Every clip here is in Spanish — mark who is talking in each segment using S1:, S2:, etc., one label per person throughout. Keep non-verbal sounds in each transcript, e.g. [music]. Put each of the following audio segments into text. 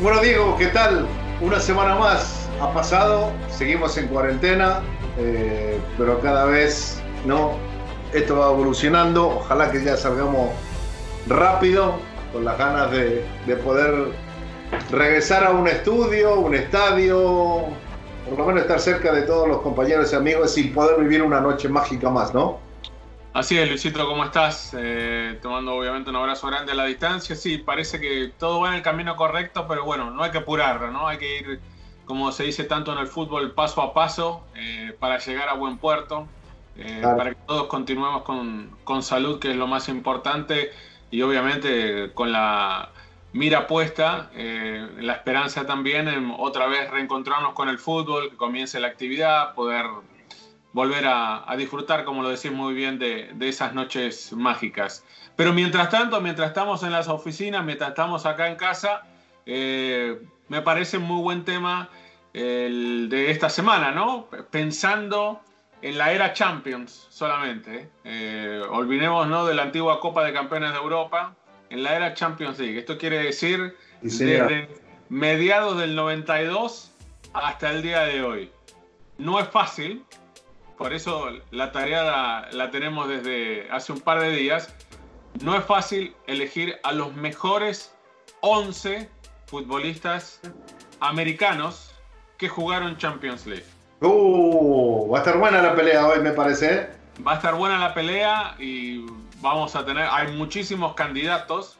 S1: Bueno, Diego, ¿qué tal? Una semana más ha pasado, seguimos en cuarentena, eh, pero cada vez no, esto va evolucionando. Ojalá que ya salgamos rápido, con las ganas de, de poder regresar a un estudio, un estadio, por lo menos estar cerca de todos los compañeros y amigos y poder vivir una noche mágica más, ¿no?
S2: Así es, Luisito, ¿cómo estás? Eh, te mando obviamente un abrazo grande a la distancia. Sí, parece que todo va en el camino correcto, pero bueno, no hay que apurar, ¿no? Hay que ir, como se dice tanto en el fútbol, paso a paso eh, para llegar a buen puerto, eh,
S1: Claro.
S2: para que todos continuemos con, con salud, que es lo más importante, y obviamente con la mira puesta, eh, la esperanza también en otra vez reencontrarnos con el fútbol, que comience la actividad, poder volver a, a disfrutar, como lo decís muy bien, de, de esas noches mágicas. Pero mientras tanto, mientras estamos en las oficinas, mientras estamos acá en casa, eh, me parece muy buen tema el de esta semana, ¿no? Pensando en la era Champions solamente. ¿eh? olvidemos ¿no? de la antigua Copa de Campeones de Europa, en la era Champions League. Esto quiere decir
S1: Sí,
S2: desde mediados del 92 hasta el día de hoy. No es fácil, por eso la tarea la, la tenemos desde hace un par de días. No es fácil elegir a los mejores 11 futbolistas americanos que jugaron Champions League.
S1: Uh, va a estar buena la pelea hoy, me parece. ¿eh?
S2: Va a estar buena la pelea y vamos a tener, hay muchísimos candidatos.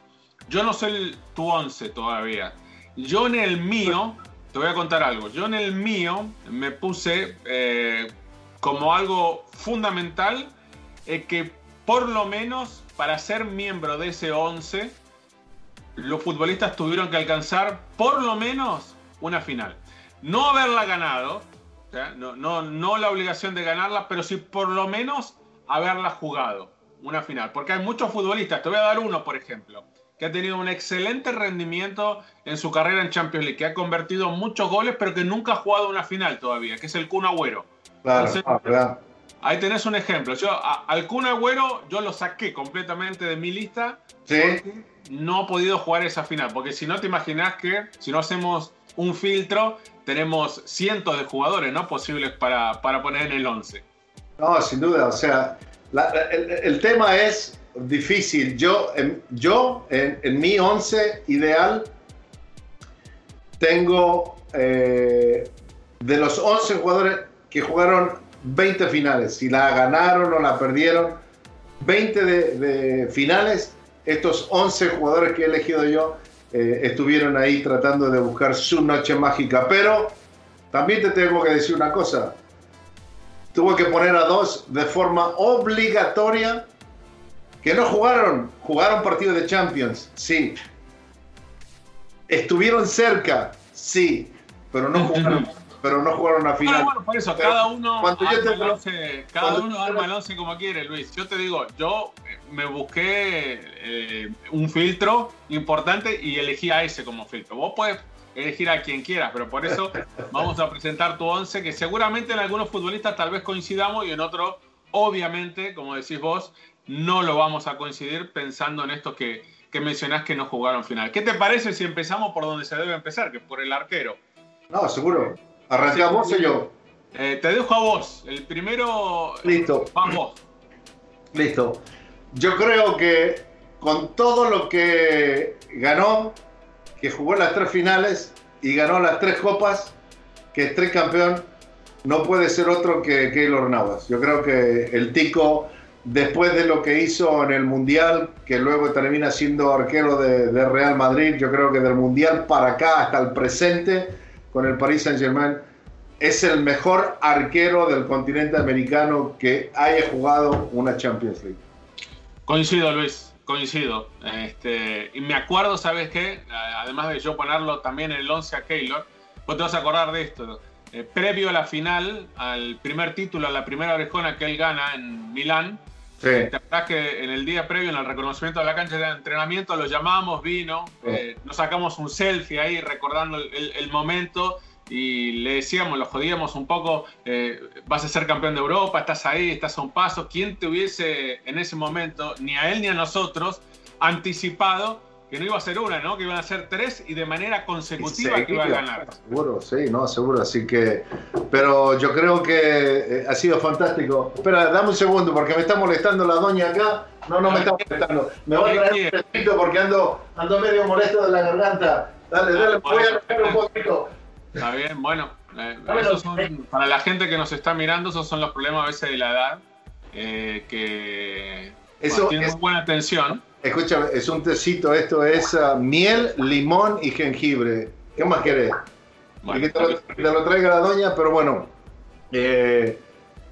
S2: Yo no el, tu 11 todavía. Yo en el mío, te voy a contar algo. Yo en el mío me puse eh, como algo fundamental eh, que por lo menos para ser miembro de ese 11, los futbolistas tuvieron que alcanzar por lo menos una final. No haberla ganado, no la obligación de ganarla, pero sí por lo menos haberla jugado una final. Porque hay muchos futbolistas, te voy a dar uno por ejemplo, que ha tenido un excelente rendimiento en su carrera en Champions League, que ha convertido muchos goles, pero que nunca ha jugado una final todavía, que es el Kun Agüero.
S1: Claro,
S2: Entonces,
S1: ah, verdad.
S2: Ahí tenés un ejemplo. Yo a- al Kun Agüero yo lo saqué completamente de mi lista.
S1: Sí.
S2: porque No ha podido jugar esa final. Porque si no te imaginas que si no hacemos un filtro, tenemos cientos de jugadores no posibles para, para poner en el 11.
S1: No, sin duda. O sea, la- la- el, el tema es difícil. Yo, en, yo en, en mi 11 ideal tengo eh, de los 11 jugadores que jugaron 20 finales. Si la ganaron o la perdieron, 20 de, de finales. Estos 11 jugadores que he elegido yo eh, estuvieron ahí tratando de buscar su noche mágica. Pero también te tengo que decir una cosa tuvo que poner a dos de forma obligatoria que no jugaron, jugaron partidos de Champions, sí. Estuvieron cerca, sí, pero no [laughs] jugaron, pero no jugaron a final.
S2: bueno, por eso, cada uno, arma, el 11, cada uno arma el 11 como quiere, Luis. Yo te digo, yo me busqué eh, un filtro importante y elegí a ese como filtro. Vos puedes elegir a quien quieras, pero por eso [laughs] vamos a presentar tu 11, que seguramente en algunos futbolistas tal vez coincidamos y en otros, obviamente, como decís vos, no lo vamos a coincidir pensando en estos que, que mencionás que no jugaron final. ¿Qué te parece si empezamos por donde se debe empezar, que es por el arquero?
S1: No, seguro. ¿Arrancamos sí, yo?
S2: Eh, te dejo a vos. El primero.
S1: Listo.
S2: Vamos.
S1: Listo. Yo creo que con todo lo que ganó, que jugó las tres finales y ganó las tres copas, que es tres campeón, no puede ser otro que Keylor Navas. Yo creo que el Tico, después de lo que hizo en el Mundial, que luego termina siendo arquero de, de Real Madrid, yo creo que del Mundial para acá hasta el presente, con el Paris Saint Germain, es el mejor arquero del continente americano que haya jugado una Champions League.
S2: Coincido, Luis, coincido. Este, y me acuerdo, ¿sabes qué? Además de yo ponerlo también en el 11 a Keylor, vos te vas a acordar de esto. Eh, previo a la final, al primer título, a la primera orejona que él gana en Milán,
S1: Sí.
S2: ¿Te acuerdas que en el día previo, en el reconocimiento de la cancha de entrenamiento, lo llamamos, vino, eh, nos sacamos un selfie ahí recordando el, el, el, momento y le decíamos, lo jodíamos un poco, eh, vas a ser campeón de Europa, estás ahí, estás a un paso. ¿Quién te hubiese en ese momento, ni a él ni a nosotros, anticipado que no iba a ser una, ¿no? Que iban a ser tres y de manera consecutiva sí, que iba a ganar.
S1: Seguro, sí, no, seguro. Así que, pero yo creo que eh, ha sido fantástico. Espera, dame un segundo porque me está molestando la doña acá. No, no me está molestando. Me voy a traer un poquito porque ando, ando medio molesto de la garganta. Dale, dale, voy a traer un poquito.
S2: Está bien, bueno. Eh, esos son, para la gente que nos está mirando, esos son los problemas a veces de la edad. Eh, que
S1: Eso
S2: bueno, tienen
S1: es-
S2: muy buena atención.
S1: Escúchame, es un tecito, esto es ah, miel, limón y jengibre. ¿Qué más querés?
S2: Bueno,
S1: que te lo, te lo traiga la doña, pero bueno. eh,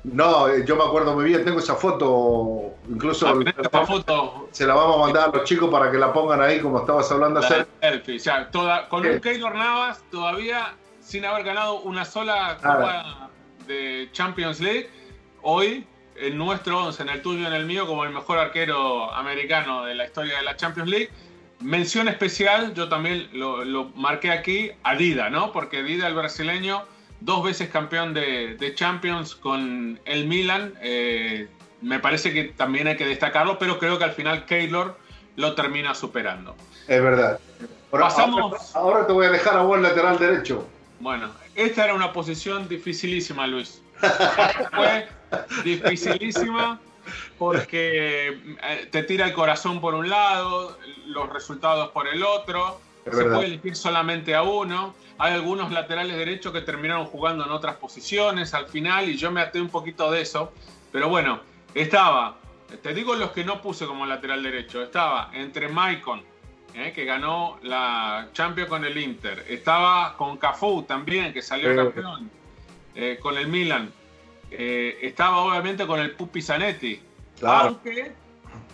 S1: no, eh, yo me acuerdo muy bien, tengo esa foto, incluso
S2: Ah, foto,
S1: se la vamos a mandar a los chicos para que la pongan ahí como estabas hablando
S2: la
S1: ayer.
S2: selfie. Sea, toda- con un Keylor Navas todavía sin haber ganado una sola Copa de Champions League, hoy en nuestro 11, en el tuyo y en el mío, como el mejor arquero americano de la historia de la Champions League. Mención especial, yo también lo, lo marqué aquí, a Dida, ¿no? Porque Dida, el brasileño, dos veces campeón de, de Champions con el Milan, eh, me parece que también hay que destacarlo, pero creo que al final Keylor lo termina superando.
S1: Es verdad. Ahora,
S2: Pasamos-
S1: ahora- ahora te voy a dejar a vos lateral derecho.
S2: Bueno, esta era una posición dificilísima, Luis. Fue dificilísima porque eh, te tira el corazón por un lado, los resultados por el otro.
S1: Es
S2: Se
S1: verdad.
S2: puede elegir solamente a uno. Hay algunos laterales derechos que terminaron jugando en otras posiciones al final y yo me até un poquito de eso. Pero bueno, estaba, te digo los que no puse como lateral derecho, estaba entre Maicon, eh, que ganó la Champions con el Inter, estaba con Cafú también, que salió campeón eh, con el Milan, Eh, estaba obviamente con el Pupi Zanetti,
S1: Claro.
S2: aunque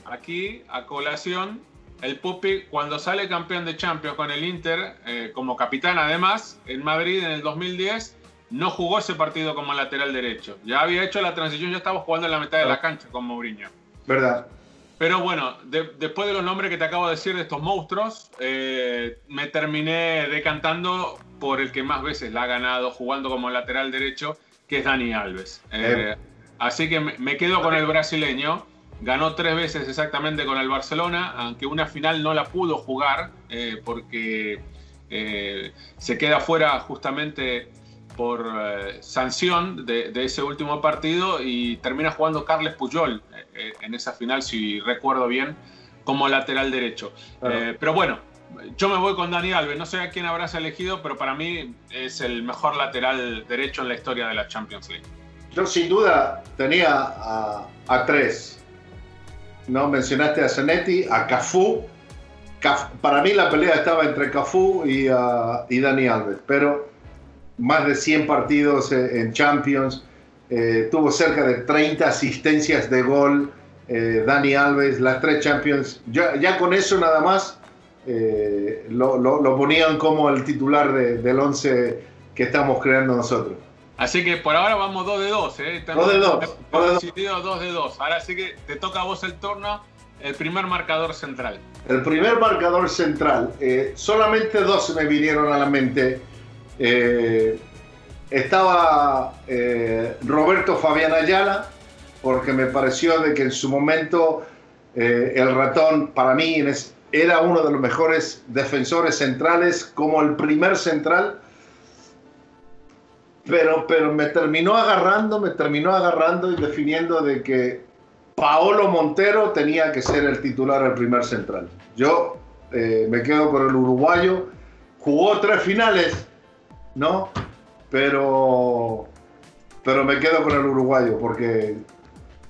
S2: aquí a colación el Pupi cuando sale campeón de Champions con el Inter eh, como capitán además en Madrid en el 2010 no jugó ese partido como lateral derecho. Ya había hecho la transición ya estaba jugando en la mitad de la cancha con Mourinho.
S1: ¿Verdad?
S2: pero bueno, de- después de los nombres que te acabo de decir de estos monstruos, eh, me terminé decantando por el que más veces la ha ganado jugando como lateral derecho, que es Dani Alves. Eh, así que me, me quedo con el brasileño. Ganó tres veces exactamente con el Barcelona, aunque una final no la pudo jugar eh, porque eh, se queda fuera justamente por eh, sanción de, de ese último partido y termina jugando Carles Puyol eh, eh, en esa final, si recuerdo bien, como lateral derecho.
S1: Claro.
S2: Eh, pero bueno, yo me voy con Dani Alves. No sé a quién habrás elegido, pero para mí es el mejor lateral derecho en la historia de la Champions League.
S1: Yo sin duda tenía a, a tres. No mencionaste a Zanetti, a Cafú. Caf- para mí la pelea estaba entre Cafú y, ah, y Dani Alves, pero más de 100 partidos eh, en Champions. eh, tuvo cerca de 30 asistencias de gol, eh, Dani Alves, las tres Champions, ya, ya con eso nada más eh, lo, lo, lo, ponían como el titular de, del 11 que estamos creando nosotros.
S2: Así que por ahora vamos 2 de 2, ¿eh?
S1: 2 de 2.
S2: 2 de 2. Ahora sí que te toca a vos el turno, el primer marcador central.
S1: El primer marcador central, eh, solamente dos me vinieron a la mente. Eh, estaba eh, Roberto Fabián Ayala, porque me pareció de que en su momento eh, el ratón para mí era uno de los mejores defensores centrales, como el primer central pero, pero me terminó agarrando, me terminó agarrando y definiendo de que Paolo Montero tenía que ser el titular del primer central. Yo eh, me quedo con el uruguayo, jugó tres finales, ¿no? Pero, pero me quedo con el uruguayo, porque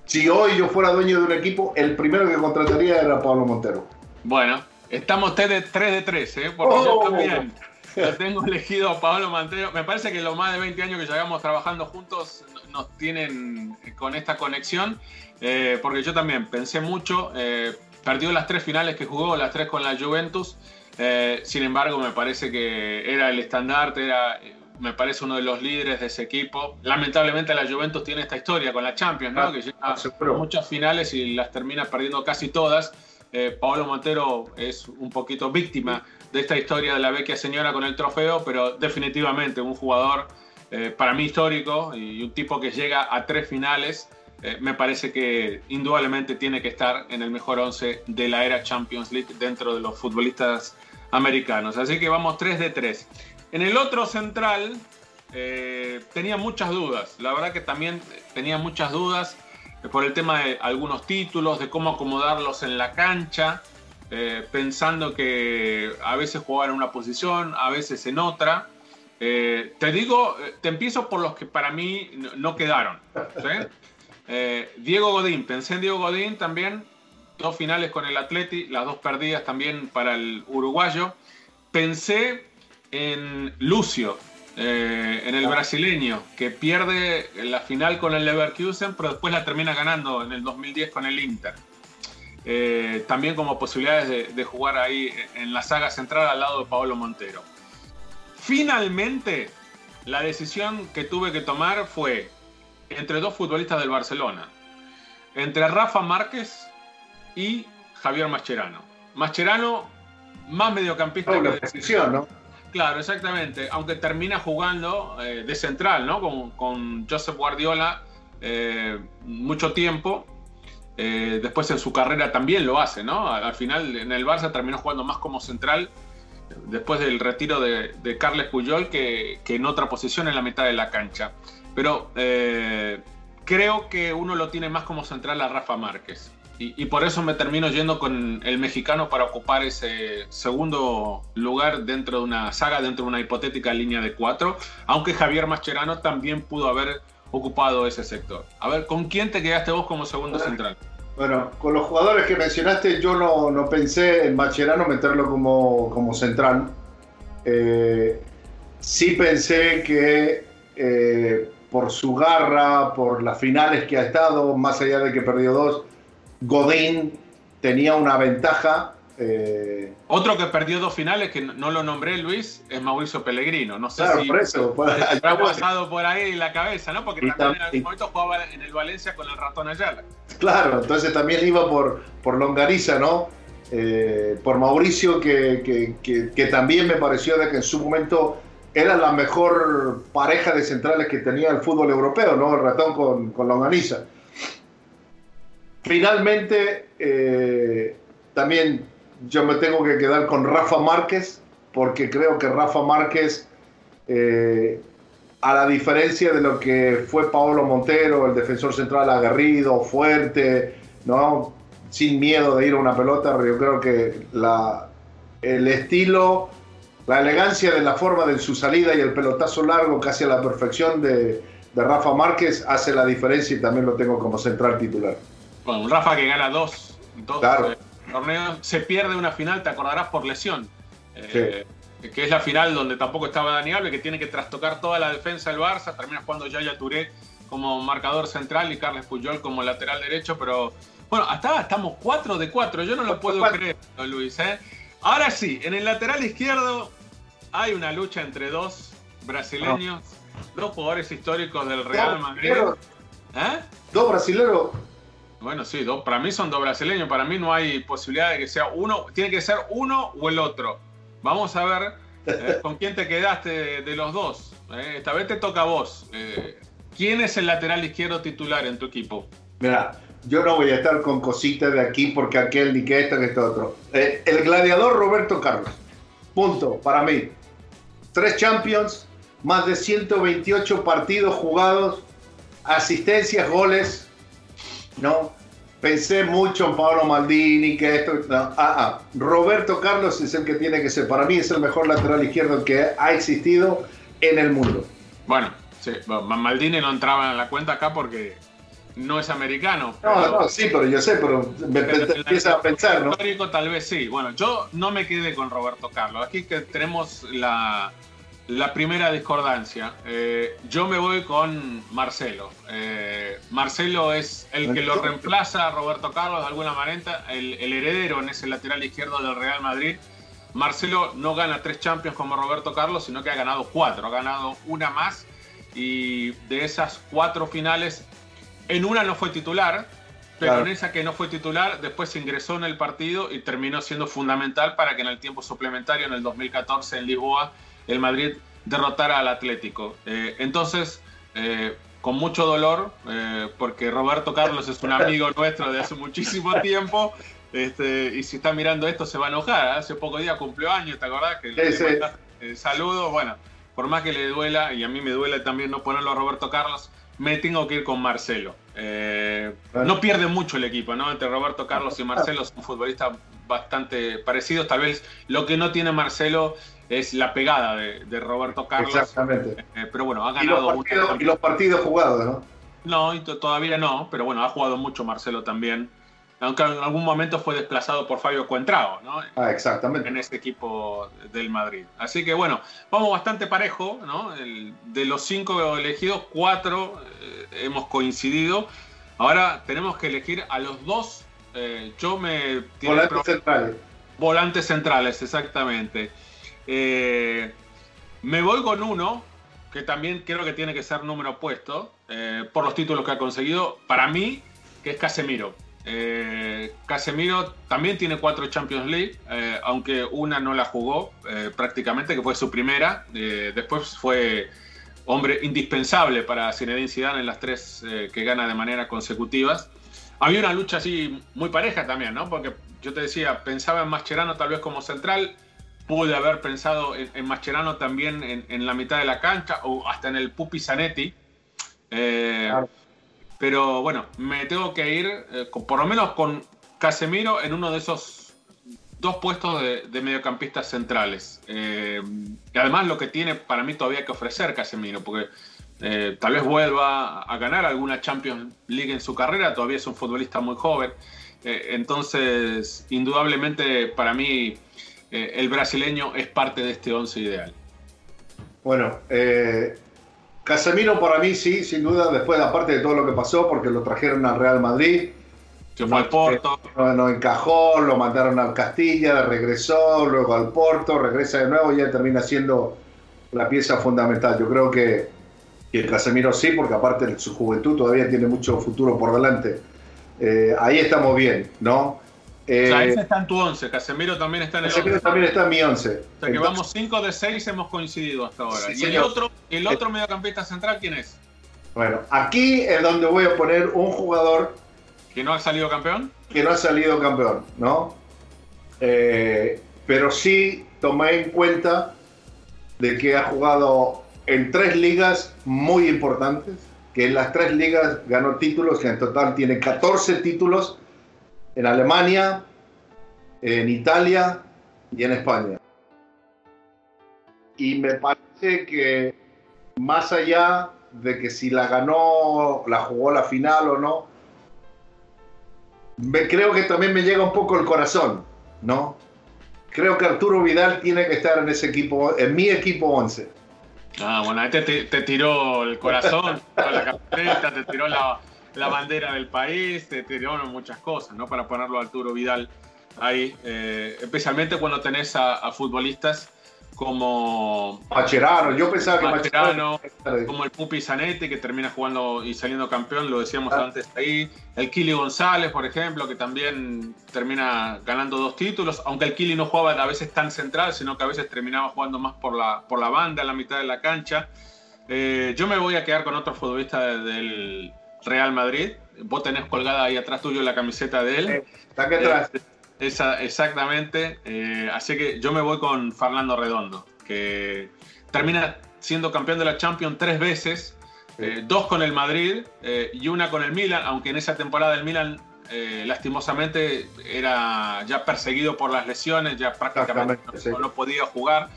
S1: si hoy yo fuera dueño de un equipo, el primero que contrataría era Pablo Montero.
S2: Bueno, estamos 3 de 3, de 3 ¿eh? porque oh. yo también lo tengo elegido a Pablo Montero. Me parece que los más de 20 años que llevamos trabajando juntos nos tienen con esta conexión, eh, porque yo también pensé mucho, eh, perdió las tres finales que jugó, las tres con la Juventus, eh, sin embargo me parece que era el estandarte, era, me parece uno de los líderes de ese equipo. Lamentablemente la Juventus tiene esta historia con la Champions, ¿no? que llega a muchas finales y las termina perdiendo casi todas. Eh, Pablo Montero es un poquito víctima de esta historia de la vecchia señora con el trofeo, pero definitivamente un jugador eh, para mí histórico y un tipo que llega a tres finales. Eh, me parece que indudablemente tiene que estar en el mejor once de la era Champions League dentro de los futbolistas americanos. Así que vamos 3 de 3. En el otro central eh, tenía muchas dudas. La verdad que también tenía muchas dudas por el tema de algunos títulos, de cómo acomodarlos en la cancha. Eh, pensando que a veces jugaban en una posición, a veces en otra. Eh, te digo, eh, te empiezo por los que para mí no, quedaron. [laughs] Diego Godín, pensé en Diego Godín también, dos finales con el Atleti, las dos perdidas también para el uruguayo. Pensé en Lucio, en el brasileño, que pierde la final con el Leverkusen, pero después la termina ganando en el 2010 con el Inter. Eh, también como posibilidades de, jugar ahí en la saga central al lado de Paolo Montero. Finalmente, la decisión que tuve que tomar fue entre dos futbolistas del Barcelona, entre Rafa Márquez y Javier Mascherano. Mascherano, más mediocampista
S1: oh, que de decisión, ¿no?
S2: Claro, exactamente. Aunque termina jugando eh, de central, ¿no? Con, con Joseph Guardiola eh, mucho tiempo eh, después en su carrera también lo hace, ¿no? Al final en el Barça terminó jugando más como central después del retiro de, Carles Puyol que, en otra posición en la mitad de la cancha. Pero creo que uno lo tiene más como central a Rafa Márquez. Y, por eso me termino yendo con el mexicano para ocupar ese segundo lugar dentro de una saga, dentro de una hipotética línea de cuatro, aunque Javier Mascherano también pudo haber ocupado ese sector. A ver, ¿con quién te quedaste vos como segundo central?
S1: Bueno, con los jugadores que mencionaste, yo no, no pensé en Macherano meterlo como, como central. Eh, sí pensé que eh, por su garra, por las finales que ha estado, más allá de que perdió dos, Godín tenía una ventaja
S2: eh, Otro que perdió dos finales, que no lo nombré Luis, es Mauricio Pellegrino. No sé
S1: si por eso,
S2: ha pasado por ahí en la cabeza, ¿no? Porque también, en algún momento jugaba en el Valencia con el ratón Ayala.
S1: Claro, entonces también iba por, por Longariza, ¿no? Eh, por Mauricio, que, que, que, también me pareció de que en su momento era la mejor pareja de centrales que tenía el fútbol europeo, ¿no? El ratón con, con Longaniza. Finalmente, eh, también yo me tengo que quedar con Rafa Márquez, porque creo que Rafa Márquez, eh, a la diferencia de lo que fue Paolo Montero, el defensor central aguerrido, fuerte, ¿no? sin miedo de ir a una pelota, yo creo que la, el estilo, la elegancia de la forma de su salida y el pelotazo largo casi a la perfección de, de Rafa Márquez hace la diferencia y también lo tengo como central titular.
S2: Bueno, Rafa que gana dos, dos claro. Eh, torneo se pierde una final, te acordarás por lesión. Eh, que es la final donde tampoco estaba Dani Alves, que tiene que trastocar toda la defensa del Barça, termina jugando Yaya Touré como marcador central y Carles Puyol como lateral derecho, pero bueno, hasta estamos 4 de 4, yo no lo puedo creer, Luis. ¿eh? Ahora sí, en el lateral izquierdo hay una lucha entre dos brasileños, dos jugadores históricos del Real Madrid.
S1: ¿Eh? Dos brasileños.
S2: Bueno, sí, para mí son dos brasileños, para mí no hay posibilidad de que sea uno, tiene que ser uno o el otro. Vamos a ver eh, [laughs] con quién te quedaste de, los dos. Eh. esta vez te toca a vos. ¿Quién es el lateral izquierdo titular en tu equipo?
S1: Mira, yo no voy a estar con cositas de aquí porque aquel ni que esto que esto otro. el gladiador Roberto Carlos. Punto, para mí. Tres Champions, más de 128 partidos jugados, asistencias, goles. ¿No? Pensé mucho en Pablo Maldini, que esto. ah, ah. Roberto Carlos es el que tiene que ser. Para mí es el mejor lateral izquierdo que ha existido en el mundo.
S2: Bueno, sí, Maldini no entraba en la cuenta acá porque no es americano.
S1: No, no, sí, pero yo sé, pero me empieza a pensar, ¿no?
S2: Histórico tal vez sí. Bueno, yo no me quedé con Roberto Carlos. Aquí que tenemos la, la primera discordancia. Eh, yo me voy con Marcelo. Eh, Marcelo es el que lo reemplaza a Roberto Carlos de alguna manera, el, heredero en ese lateral izquierdo del Real Madrid. Marcelo no gana tres Champions como Roberto Carlos, sino que ha ganado cuatro. Ha ganado una más y de esas cuatro finales, en una no fue titular, pero en esa que no fue titular, después ingresó en el partido y terminó siendo fundamental para que en el tiempo suplementario, en el 2014 en Lisboa, el Madrid derrotara al Atlético. Eh, entonces, eh, con mucho dolor, eh, porque Roberto Carlos es un amigo [laughs] nuestro de hace muchísimo tiempo, este, y si está mirando esto se va a enojar. Hace poco día cumplió años, ¿te acordás? Que le saludo, bueno, por más que le duela, y a mí me duele también no ponerlo a Roberto Carlos, me tengo que ir con Marcelo. no pierde mucho el equipo, ¿no? Entre Roberto Carlos y Marcelo son futbolistas bastante parecidos. Tal vez lo que no tiene Marcelo es la pegada de, Roberto Carlos.
S1: Exactamente.
S2: Eh, pero bueno, ha ganado.
S1: Y los, partidos, jugados, ¿no?
S2: No, todavía no, pero bueno, ha jugado mucho Marcelo también. Aunque en algún momento fue desplazado por Fabio Cuentrao, ¿no?
S1: Ah, exactamente.
S2: En ese equipo del Madrid. Así que bueno, vamos bastante parejo, ¿no? de los cinco elegidos, cuatro eh, hemos coincidido. Ahora tenemos que elegir a los dos. Eh, yo me.
S1: Volantes centrales.
S2: Volantes centrales, exactamente. Eh, me voy con uno, que también creo que tiene que ser número opuesto, eh, por los títulos que ha conseguido, para mí, que es Casemiro. Eh, Casemiro también tiene cuatro Champions League, aunque una no la jugó prácticamente, que fue su primera. después fue hombre indispensable para Zinedine Zidane en las tres que gana de manera consecutivas. Había una lucha así muy pareja también, ¿no? Porque yo te decía, pensaba en Mascherano tal vez como central, pude haber pensado en, en Mascherano también en, la mitad de la cancha o hasta en el Pupi Zanetti. Eh, pero bueno, me tengo que ir eh, por lo menos con Casemiro en uno de esos dos puestos de, mediocampistas centrales. Eh, y además lo que tiene para mí todavía que ofrecer Casemiro, porque tal vez vuelva a ganar alguna Champions League en su carrera, todavía es un futbolista muy joven. entonces, indudablemente para mí eh, el brasileño es parte de este once ideal.
S1: Bueno, eh, Casemiro para mí sí, sin duda, después aparte de todo lo que pasó, porque lo trajeron al Real Madrid.
S2: Se fue al Porto.
S1: No, encajó, lo mandaron al Castilla, regresó, luego al Porto, regresa de nuevo y ya termina siendo la pieza fundamental. Yo creo que, que Casemiro sí, porque aparte de su juventud todavía tiene mucho futuro por delante. Eh, ahí estamos bien, ¿no?
S2: O sea, ese está en tu 11, Casemiro también está en el
S1: Casemiro también está en mi 11.
S2: O sea que vamos 5 de 6 hemos coincidido hasta ahora. ¿Y el otro, el otro mediocampista central quién es?
S1: Bueno, aquí es donde voy a poner un jugador...
S2: ¿Que no ha salido campeón?
S1: Que no ha salido campeón, ¿no? Eh, pero sí tomé en cuenta de que ha jugado en tres ligas muy importantes, que en las tres ligas ganó títulos, que en total tiene 14 títulos en Alemania, en Italia y en España. Y me parece que más allá de que si la ganó, la jugó la final o no, me, creo que también me llega un poco el corazón, ¿no? Creo que Arturo Vidal tiene que estar en ese equipo, en mi equipo 11.
S2: Ah, bueno, ahí te, te tiró el corazón, [laughs] la camiseta, te tiró la, la, bandera del país, te tiró muchas cosas, ¿no? Para ponerlo a Arturo Vidal ahí, eh, especialmente cuando tenés a futbolistas como
S1: Macherano, yo pensaba que
S2: Macherano, como el Pupi Zanetti que termina jugando y saliendo campeón, lo decíamos ah. antes ahí, el Kili González, por ejemplo, que también termina ganando dos títulos, aunque el Kili no jugaba a veces tan central, sino que a veces terminaba jugando más por la, por la banda, en la mitad de la cancha. Eh, yo me voy a quedar con otro futbolista del Real Madrid. Vos tenés colgada ahí atrás tuyo la camiseta de él.
S1: está aquí atrás.
S2: Eh, esa, exactamente. Eh, así que yo me voy con Fernando Redondo, que termina siendo campeón de la Champions tres veces, eh, dos con el Madrid eh, y una con el Milan, aunque en esa temporada el Milan lastimosamente era ya perseguido por las lesiones, ya prácticamente no, podía jugar.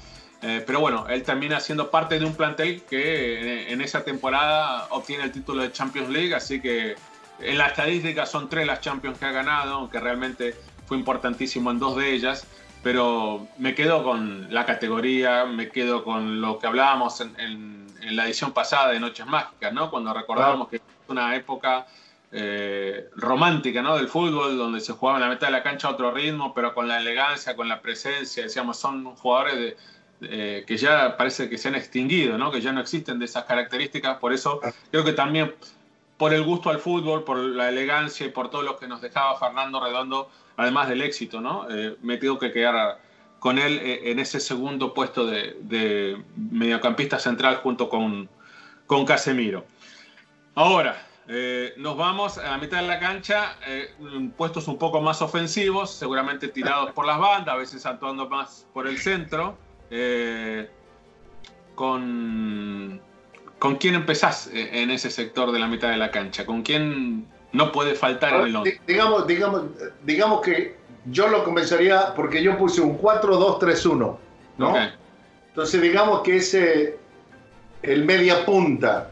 S2: Pero bueno, él termina siendo parte de un plantel que en, esa temporada obtiene el título de Champions League, así que en la estadística son tres las Champions que ha ganado, aunque realmente fue importantísimo en dos de ellas, pero me quedo con la categoría, me quedo con lo que hablábamos en, la edición pasada de Noches Mágicas, ¿no? cuando recordábamos que es una época eh, romántica ¿no? del fútbol, donde se jugaba en la mitad de la cancha a otro ritmo, pero con la elegancia, con la presencia, decíamos, son jugadores de, que ya parece que se han extinguido, ¿no? que ya no existen de esas características, por eso creo que también por el gusto al fútbol, por la elegancia y por todo lo que nos dejaba Fernando Redondo, además del éxito, ¿no? Eh, me tengo que quedar con él eh, en ese segundo puesto de, mediocampista central junto con, con Casemiro. Ahora, eh, nos vamos a la mitad de la cancha, puestos un poco más ofensivos, seguramente tirados por las bandas, a veces actuando más por el centro. Con, ¿Con quién empezás en ese sector de la mitad de la cancha? ¿Con quién no puede faltar en el 11.
S1: Digamos, digamos, digamos que yo lo comenzaría porque yo puse un 4-2-3-1, ¿no? Entonces digamos que ese el media punta.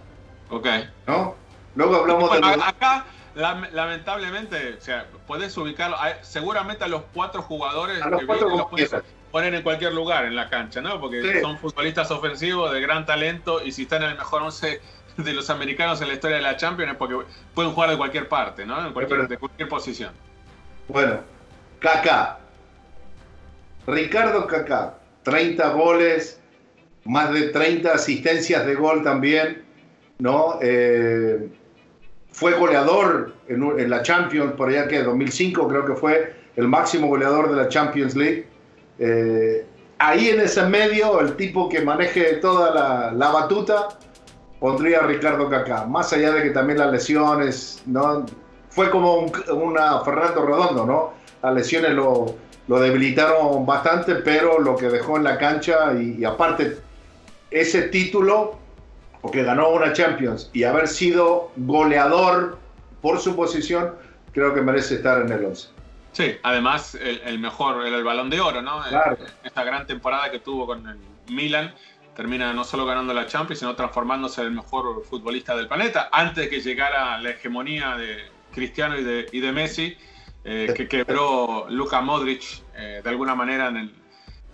S2: Ok.
S1: ¿No? Luego hablamos de...
S2: Acá, lamentablemente, o sea, puedes ubicarlo, seguramente a los cuatro jugadores
S1: a los cuatro
S2: los puedes poner en cualquier lugar en la cancha, ¿no? Porque son futbolistas ofensivos de gran talento y si están en el mejor 11 [laughs] de los americanos en la historia de la Champions es porque pueden jugar de cualquier parte, ¿no? En cualquier, de cualquier posición.
S1: Bueno, Kaká. Ricardo Kaká, 30 goles, más de 30 asistencias de gol también, ¿no? Eh, fue goleador en, la Champions, por allá que 2005 creo que fue el máximo goleador de la Champions League. Eh, ahí en ese medio, el tipo que maneje toda la, la batuta, pondría a Ricardo Kaká. Más allá de que también las lesiones, ¿no? Fue como un, una Fernando Redondo, ¿no? Las lesiones lo, lo, debilitaron bastante, pero lo que dejó en la cancha y, aparte ese título, porque ganó una Champions y haber sido goleador por su posición, creo que merece estar en el 11.
S2: Sí, además el, mejor, el, el, balón de oro, ¿no?
S1: Claro.
S2: Esta gran temporada que tuvo con el Milan termina no solo ganando la Champions, sino transformándose en el mejor futbolista del planeta, antes de que llegara la hegemonía de Cristiano y de, y de Messi, eh, que quebró Luka Modric eh, de alguna manera en el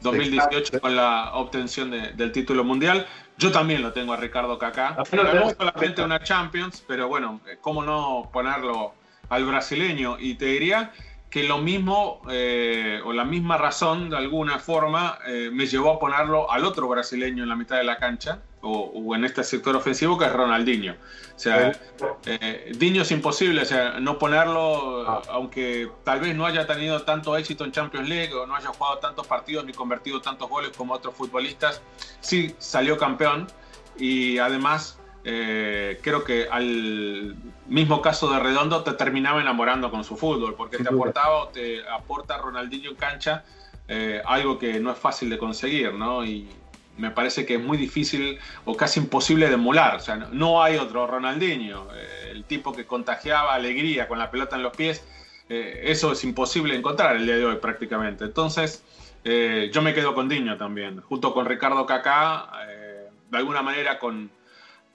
S2: 2018 con la obtención del título mundial. Yo también lo tengo a Ricardo Kaká. Ganó solamente una Champions, pero bueno, ¿cómo no ponerlo al brasileño? Y te diría que lo mismo eh, o la misma razón de alguna forma eh, me llevó a ponerlo al otro brasileño en la mitad de la cancha o, en este sector ofensivo que es Ronaldinho. O sea, eh, Diño es imposible, o sea, no ponerlo, ah. aunque tal vez no haya tenido tanto éxito en Champions League o no haya jugado tantos partidos ni convertido tantos goles como otros futbolistas, sí salió campeón y además eh, creo que al mismo caso de Redondo te terminaba enamorando con su fútbol, porque te aportaba o te aporta Ronaldinho en cancha eh, algo que no es fácil de conseguir, ¿no? Y me parece que es muy difícil o casi imposible de emular. O sea, no hay otro Ronaldinho, eh, el tipo que contagiaba alegría con la pelota en los pies. eso es imposible encontrar el día de hoy prácticamente. Entonces, yo me quedo con Diño también, junto con Ricardo Kaká, de alguna manera con,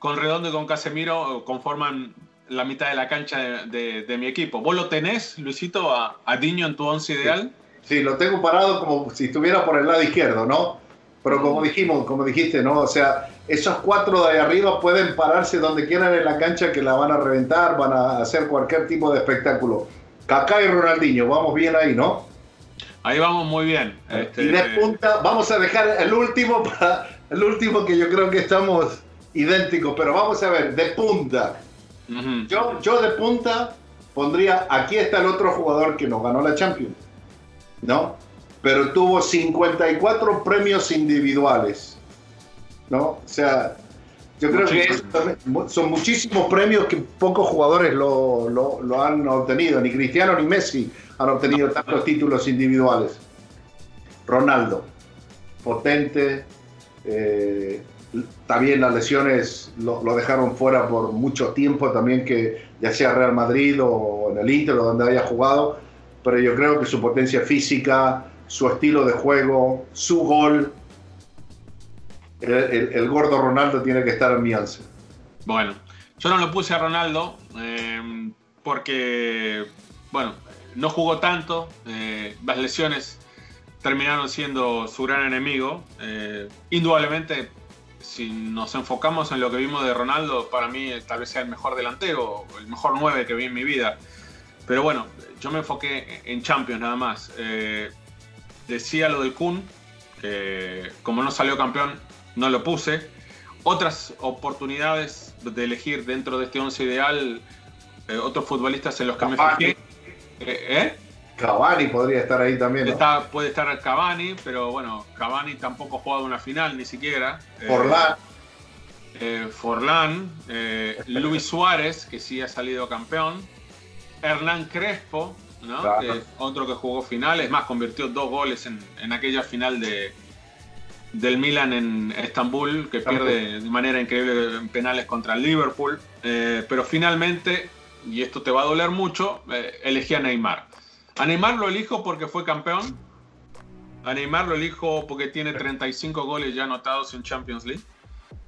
S2: con Redondo y con Casemiro conforman la mitad de la cancha de, mi equipo. ¿Vos lo tenés, Luisito, a, Diño en tu once ideal?
S1: Sí. lo tengo parado como si estuviera por el lado izquierdo, ¿no? Pero como dijimos, como dijiste, ¿no? O sea, esos cuatro de ahí arriba pueden pararse donde quieran en la cancha que la van a reventar, van a hacer cualquier tipo de espectáculo. Kaká y Ronaldinho, vamos bien ahí, ¿no?
S2: Ahí vamos muy bien.
S1: Este... Y de punta, vamos a dejar el último [laughs] para el último que yo creo que estamos idénticos, pero vamos a ver, de punta. yo, yo de punta pondría, aquí está el otro jugador que nos ganó la Champions, ¿no? Pero tuvo 54 premios individuales, ¿no? O sea, yo creo que son muchísimos premios que pocos jugadores lo, lo, han obtenido, ni Cristiano ni Messi han obtenido tantos títulos individuales. Ronaldo, potente, eh, también las lesiones lo, dejaron fuera por mucho tiempo, también que ya sea Real Madrid o en el Inter o donde haya jugado, pero yo creo que su potencia física, su estilo de juego, su gol, el, gordo Ronaldo tiene que estar en mi once.
S2: Bueno, yo no lo puse a Ronaldo eh, porque, bueno, no jugó tanto, eh, las lesiones terminaron siendo su gran enemigo. Eh, indudablemente, si nos enfocamos en lo que vimos de Ronaldo, para mí tal vez sea el mejor delantero, el mejor 9 que vi en mi vida. Pero bueno, yo me enfoqué en Champions nada más. Eh, decía lo del Kun, que como no salió campeón, no lo puse. Otras oportunidades de elegir dentro de este 11 ideal, eh, otros futbolistas en los que me fijé.
S1: ¿Eh? Cavani podría estar ahí también.
S2: Está, puede estar Cavani, pero bueno, Cavani tampoco ha jugado una final ni siquiera.
S1: Eh, Forlán.
S2: Eh, Forlán, eh, Luis Suárez, que sí ha salido campeón. Hernán Crespo, ¿no? otro que jugó finales, más, convirtió dos goles en, aquella final de, del Milan en Estambul, que pierde de manera increíble en penales contra el Liverpool. pero finalmente, y esto te va a doler mucho, elegí a Neymar. A Neymar lo elijo porque fue campeón. A Neymar lo elijo porque tiene 35 goles ya anotados en Champions League.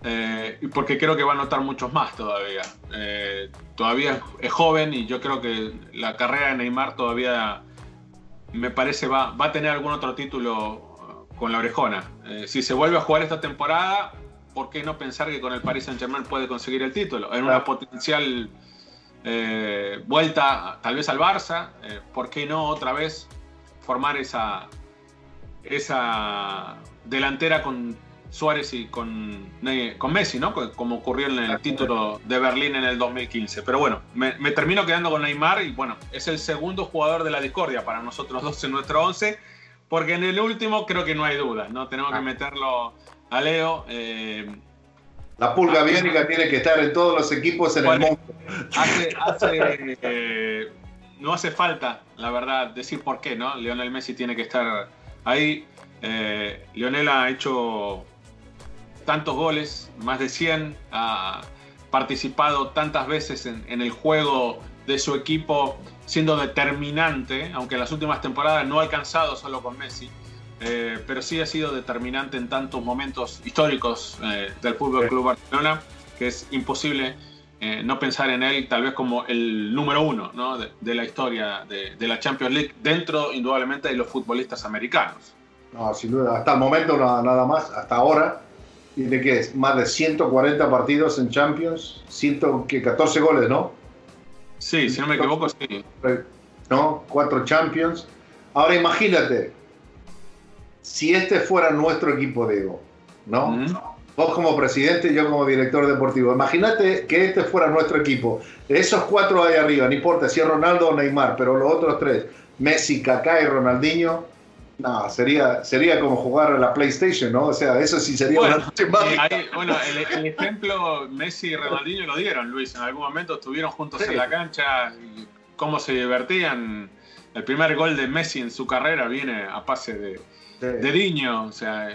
S2: Eh, y porque creo que va a anotar muchos más todavía. Eh, todavía es joven y yo creo que la carrera de Neymar todavía me parece va, va a tener algún otro título con la orejona. Eh, si se vuelve a jugar esta temporada, ¿por qué no pensar que con el Paris Saint Germain puede conseguir el título? En una potencial eh, vuelta tal vez al Barça, eh, ¿por qué no otra vez formar esa, esa delantera con Suárez y con, con Messi, ¿no? Como ocurrió en el título de Berlín en el 2015. Pero bueno, me, termino quedando con Neymar y bueno, es el segundo jugador de la discordia para nosotros dos en nuestro 11, porque en el último creo que no hay duda, ¿no? Tenemos que ah. meterlo a Leo. Eh,
S1: la pulga biónica tiene que estar en todos los equipos en el mundo. [laughs]
S2: Eh, no hace falta, la verdad, decir por qué, ¿no? Lionel Messi tiene que estar ahí. Eh, Lionel ha hecho tantos goles, más de 100, ha participado tantas veces en, en el juego de su equipo, siendo determinante, aunque en las últimas temporadas no ha alcanzado solo con Messi. Eh, pero sí ha sido determinante en tantos momentos históricos eh, del Fútbol Club Barcelona que es imposible eh, no pensar en él tal vez como el número uno de, la historia de, la Champions League, dentro indudablemente de los futbolistas americanos.
S1: No, sin duda, hasta el momento nada, más, hasta ahora, y de que es más de 140 partidos en Champions, 114 goles, ¿no?
S2: Sí, si no me equivoco, sí.
S1: ¿No? Cuatro Champions. Ahora imagínate, si este fuera nuestro equipo, Diego, ¿no? Vos como presidente y yo como director deportivo. Imagínate que este fuera nuestro equipo. Esos cuatro ahí arriba, no importa si es Ronaldo o Neymar, pero los otros tres, Messi, Kaká y Ronaldinho, no, sería, sería como jugar a la PlayStation, ¿no? O sea, eso sí sería
S2: bueno, bueno, el, ejemplo Messi y Ronaldinho lo dieron, Luis. En algún momento estuvieron juntos en la cancha y cómo se divertían. El primer gol de Messi en su carrera viene a pase de, de Diño, o sea,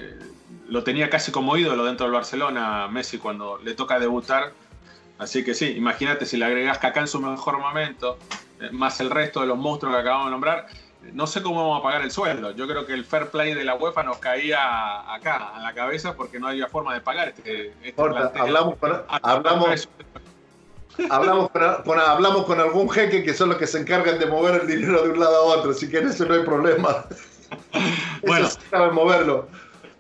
S2: lo tenía casi como ídolo dentro del Barcelona Messi cuando le toca debutar. Así que sí, imagínate si le agregas Kaká en su mejor momento, eh, más el resto de los monstruos que acabamos de nombrar, no sé cómo vamos a pagar el sueldo. Yo creo que el fair play de la UEFA nos caía acá, a la cabeza, porque no había forma de pagar este, este
S1: hablamos, con, hablamos, hablamos, con, hablamos con algún jeque que son los que se encargan de mover el dinero de un lado a otro, así que en eso no hay problema. [laughs]
S2: bueno,
S1: saben moverlo.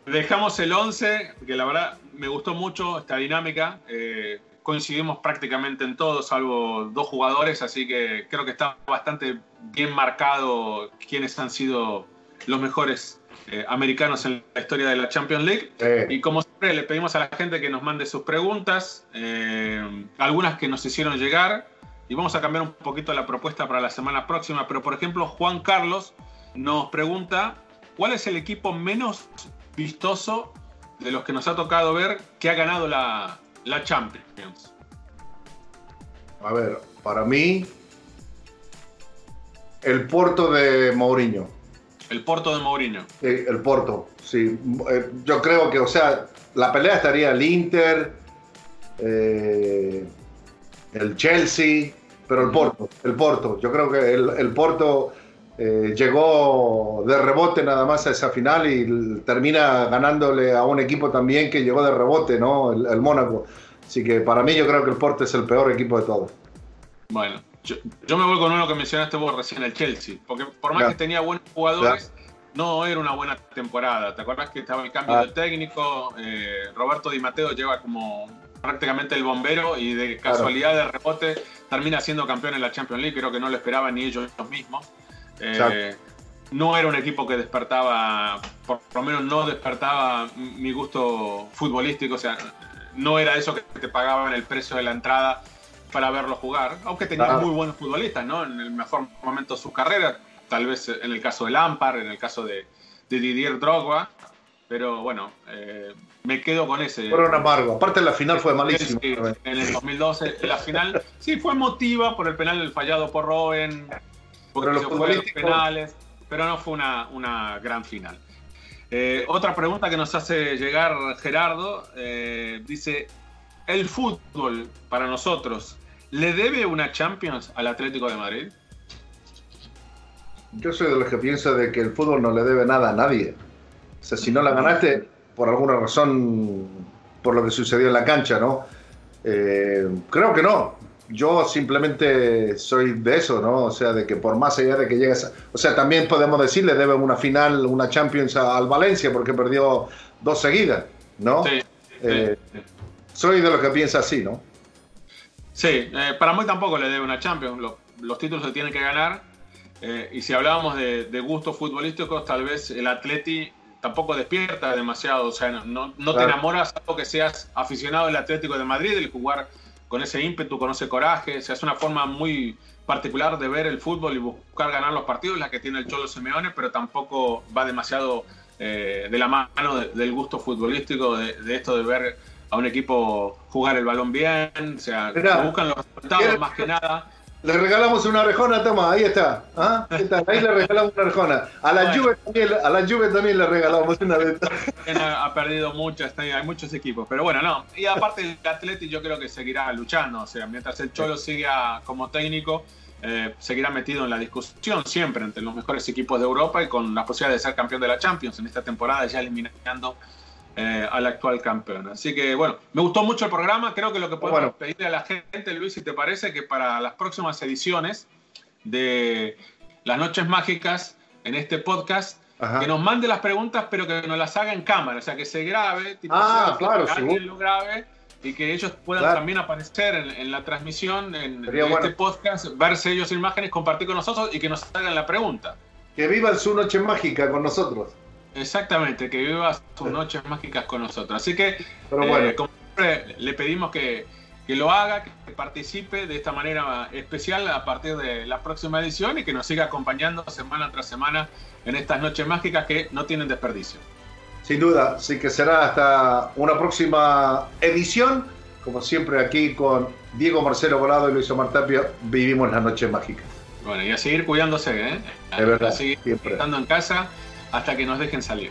S2: dejamos el 11, que la verdad me gustó mucho esta dinámica. Eh, coincidimos prácticamente en todo, salvo dos jugadores, así que creo que está bastante bien marcado quiénes han sido los mejores eh, americanos en la historia de la Champions League. Y como siempre, le pedimos a la gente que nos mande sus preguntas, eh, algunas que nos hicieron llegar, y vamos a cambiar un poquito la propuesta para la semana próxima. Pero, por ejemplo, Juan Carlos nos pregunta, ¿cuál es el equipo menos vistoso de los que nos ha tocado ver que ha ganado la, la Champions?
S1: A ver, para mí, el Porto de Mourinho.
S2: El Porto de Mourinho.
S1: Sí, el Porto, sí. Eh, yo creo que, o sea, la pelea estaría el Inter, eh, el Chelsea, pero el Porto, el Porto. Yo creo que el, el Porto eh, llegó de rebote nada más a esa final y termina ganándole a un equipo también que llegó de rebote, ¿no? El, Mónaco. Así que para mí yo creo que el Porto es el peor equipo de todos.
S2: Bueno, yo, me voy con uno que mencionaste vos recién, el Chelsea, porque por más que tenía buenos jugadores, no era una buena temporada. ¿Te acuerdas que estaba el cambio ah. de técnico? Eh, Roberto Di Matteo lleva como prácticamente el bombero y de casualidad de rebote termina siendo campeón en la Champions League. Creo que no lo esperaban ni ellos mismos. Eh, no era un equipo que despertaba, por lo menos no despertaba mi gusto futbolístico, o sea, no era eso que te pagaban el precio de la entrada para verlo jugar, aunque tenía muy buenos futbolistas, ¿no? En el mejor momento de su carrera, tal vez en el caso de Lampard, en el caso de, Didier Drogba, pero bueno, eh, me quedo con ese.
S1: Fueron amargo. Aparte la final fue malísima.
S2: en el 2012, la final sí fue emotiva por el penal fallado por Robben, porque pero los penales, pero no fue una, una gran final. Eh, otra pregunta que nos hace llegar Gerardo, eh, dice, ¿el fútbol para nosotros le debe una Champions al Atlético de Madrid?
S1: Yo soy de los que piensa de que el fútbol no le debe nada a nadie. O sea, si no la ganaste, por alguna razón, por lo que sucedió en la cancha, ¿no? Eh, creo que no yo simplemente soy de eso, ¿no? O sea, de que por más allá de que llegues, o sea, también podemos decir le debe una final, una Champions al Valencia porque perdió dos seguidas, ¿no? Sí. Eh, soy de los que piensa así, ¿no?
S2: Sí, eh, para mí tampoco le debe una Champions. Los, títulos se tienen que ganar. Eh, y si hablábamos de, gustos futbolísticos, tal vez el Atleti tampoco despierta demasiado. O sea, no, no te enamoras algo que seas aficionado del Atlético de Madrid, el jugar con ese ímpetu, con ese coraje. O sea, es una forma muy particular de ver el fútbol y buscar ganar los partidos, la que tiene el Cholo Simeone, pero tampoco va demasiado eh, de la mano del gusto futbolístico, de, esto de ver a un equipo jugar el balón bien, o sea, buscan los resultados más que nada.
S1: Le regalamos una rejona, toma, ahí está. ¿Ah? Ahí, le regalamos una rejona. A la, Juve también, a la Juve también le regalamos una de
S2: Ha perdido muchas, hay muchos equipos, pero bueno, no. Y aparte el Atleti yo creo que seguirá luchando, o sea, mientras el Cholo siga como técnico, eh, seguirá metido en la discusión siempre entre los mejores equipos de Europa y con la posibilidad de ser campeón de la Champions en esta temporada, ya eliminando eh, al actual campeón. Así que bueno, me gustó mucho el programa. Creo que lo que podemos pedirle a la gente, Luis, si te parece, que para las próximas ediciones de las Noches Mágicas en este podcast, que nos mande las preguntas, pero que nos las haga en cámara, o sea, que se grabe,
S1: tipo, ah, claro,
S2: que alguien lo grabe y que ellos puedan también aparecer en, la transmisión, en, este podcast, verse ellos imágenes, compartir con nosotros y que nos hagan la pregunta.
S1: Que vivan su noche mágica con nosotros.
S2: Exactamente, que viva sus noches mágicas con nosotros. Así que, eh, como siempre, le pedimos que, lo haga, que participe de esta manera especial a partir de la próxima edición y que nos siga acompañando semana tras semana en estas noches mágicas que no tienen desperdicio.
S1: Sin duda, sí que será hasta una próxima edición. Como siempre aquí con Diego Marcelo Volado y Luis Omar Tapia vivimos las noches mágicas.
S2: Bueno, y a seguir cuidándose, ¿eh?
S1: Es verdad. A
S2: seguir estando en casa hasta que nos dejen salir.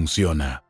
S3: funciona.